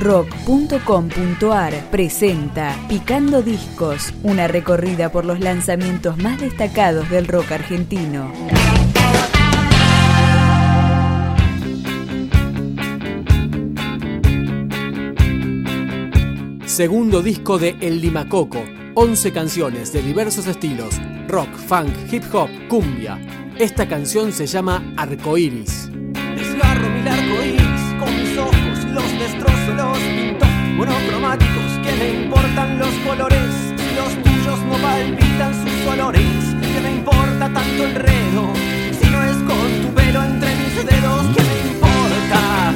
rock.com.ar presenta Picando Discos, una recorrida por los lanzamientos más destacados del rock argentino. Segundo disco de El Limacoco, 11 canciones de diversos estilos, rock, funk, hip hop, cumbia. Esta canción se llama Arcoiris. prismáticos que me importan los colores si los tuyos no palpitan sus olores. Que me importa tanto el redo si no es con tu pelo entre mis dedos que me importa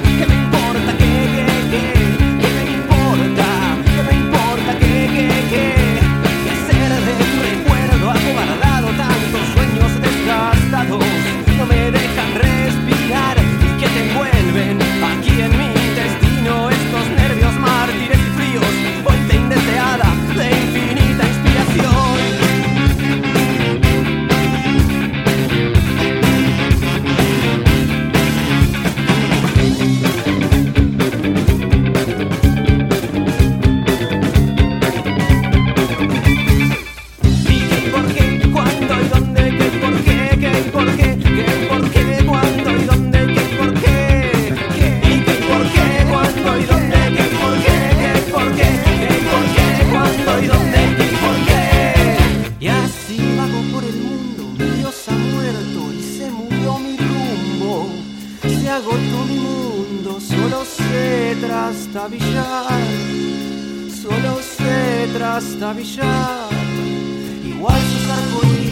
sé trastabillar, solo sé trastabillar, igual sus arcoíris.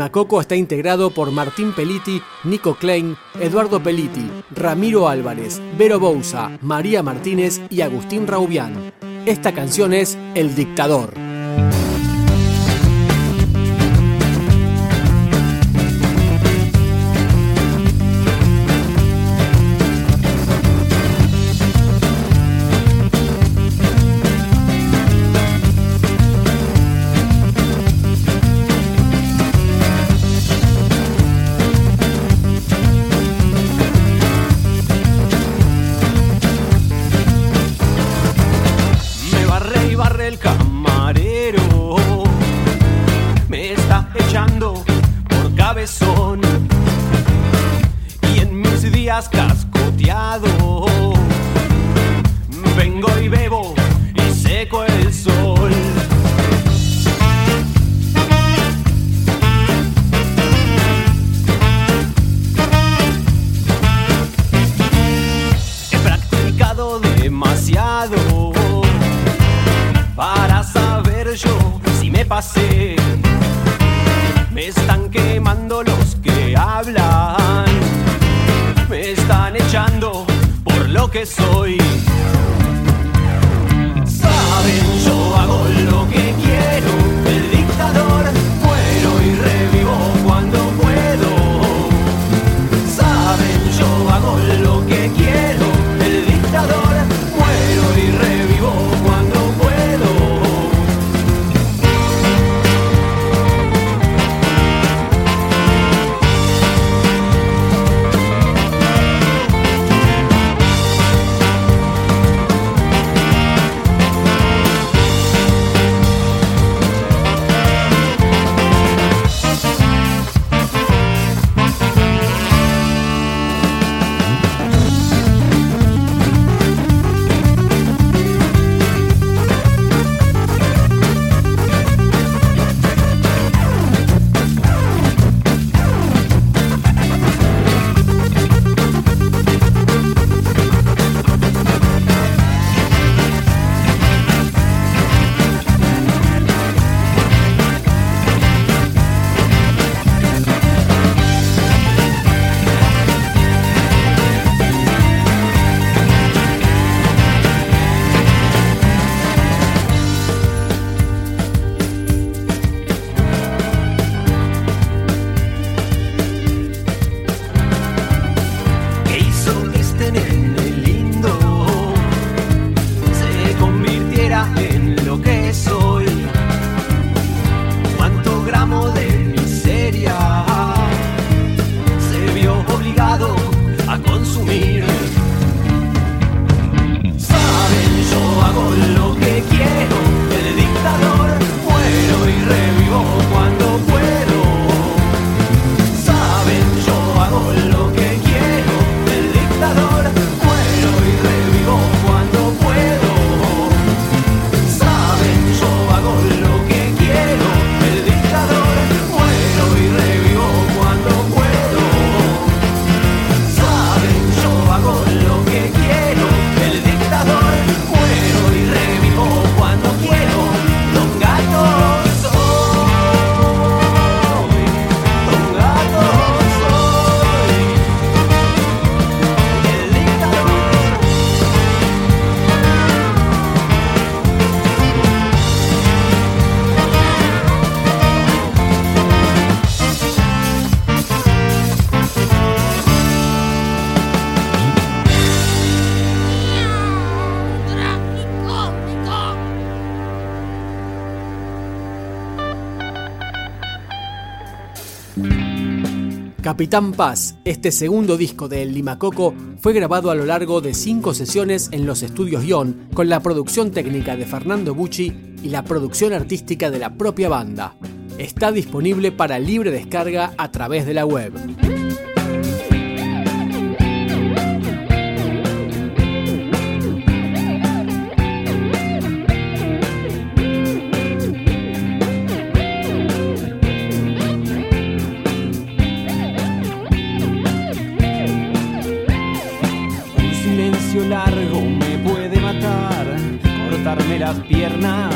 Macoco está integrado por Martín Peliti, Nico Klein, Eduardo Peliti, Ramiro Álvarez, Vero Bouza, María Martínez y Agustín Raubián. Esta canción es El Dictador. luchando por cabezón y en mis días cascoteado vengo y bebo y seco el sol. He practicado demasiado para saber yo si me pasé. soy. Capitán Paz, este segundo disco de El Limacoco, fue grabado a lo largo de cinco sesiones en los estudios Ion, con la producción técnica de Fernando Bucci y la producción artística de la propia banda. Está disponible para libre descarga a través de la web. Largo me puede matar, cortarme las piernas,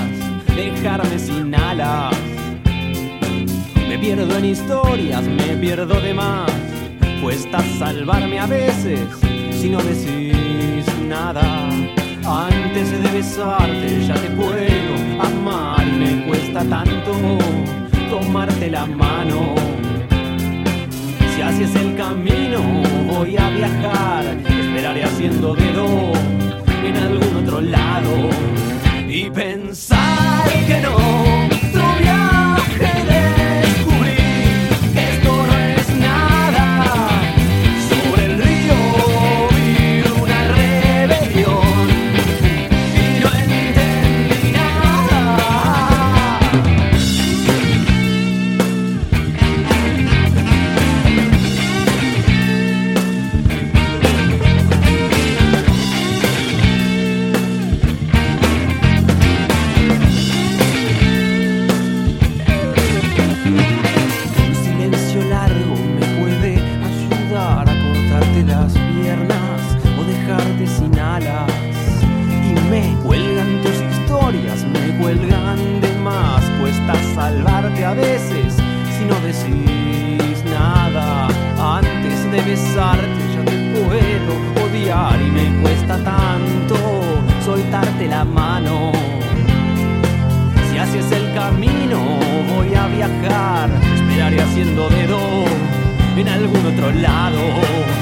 dejarme sin alas. Me pierdo en historias, me pierdo de más. Cuesta salvarme a veces si no decís nada. Antes de besarte ya te puedo amar me cuesta tanto tomarte la mano. Si así es el camino, voy a viajar. Esperaré haciendo dedo en algún otro lado. Y pensar que no, en algún otro lado.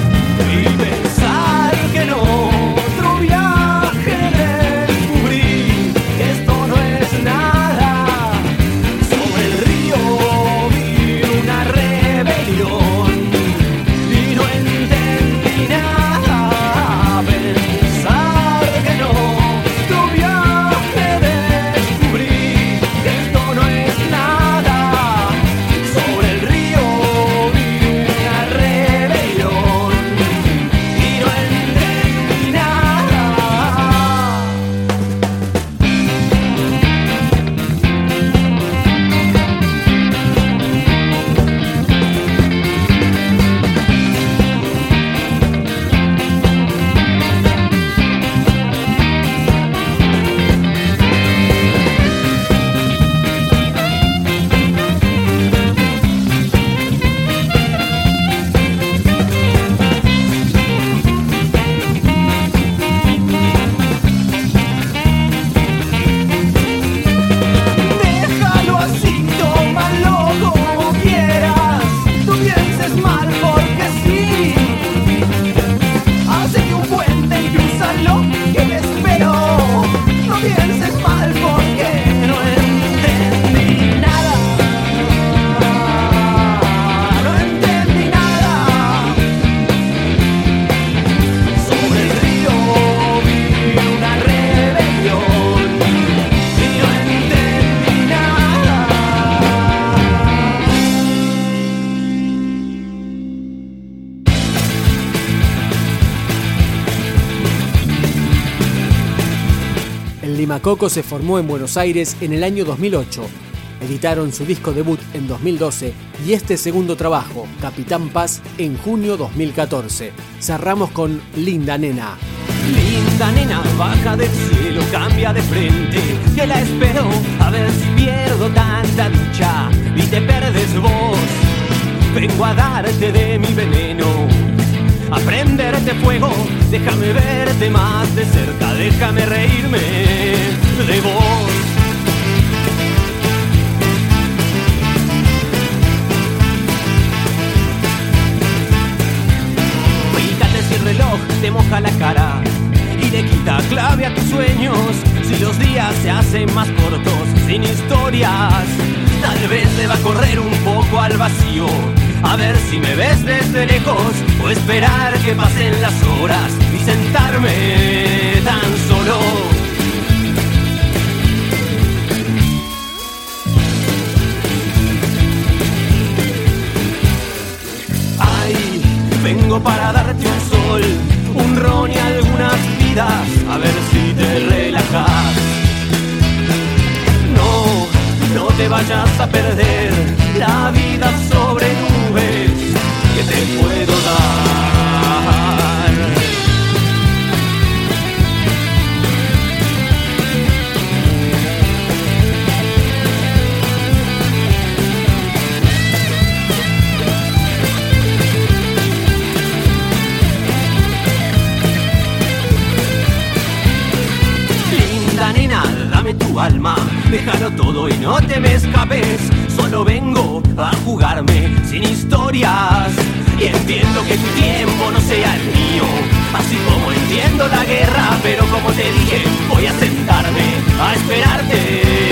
Limacoco se formó en Buenos Aires en el año 2008. Editaron su disco debut en 2012 y este segundo trabajo, Capitán Paz, en junio 2014. Cerramos con Linda Nena. Linda nena, baja del cielo, cambia de frente, que la espero a ver si pierdo tanta dicha y te perdes vos. Vengo a darte de mi veneno, a prenderte fuego, déjame verte más de cerca, déjame reírme de vos. Fíjate si el reloj te moja la cara y le quita clave a tus sueños. Si los días se hacen más cortos, sin historias, Tal vez deba correr un poco al vacío, a ver si me ves desde lejos, o esperar que pasen las horas y sentarme tan solo. Ay, vengo para darte un sol, un ron y algunas vidas, a ver si te relajas. No, no te vayas a perder la vida sobre alma, déjalo todo y no te me escapes. Solo vengo a jugarme sin historias. Y entiendo que tu tiempo no sea el mío, así como entiendo la guerra, pero como te dije, voy a sentarme a esperarte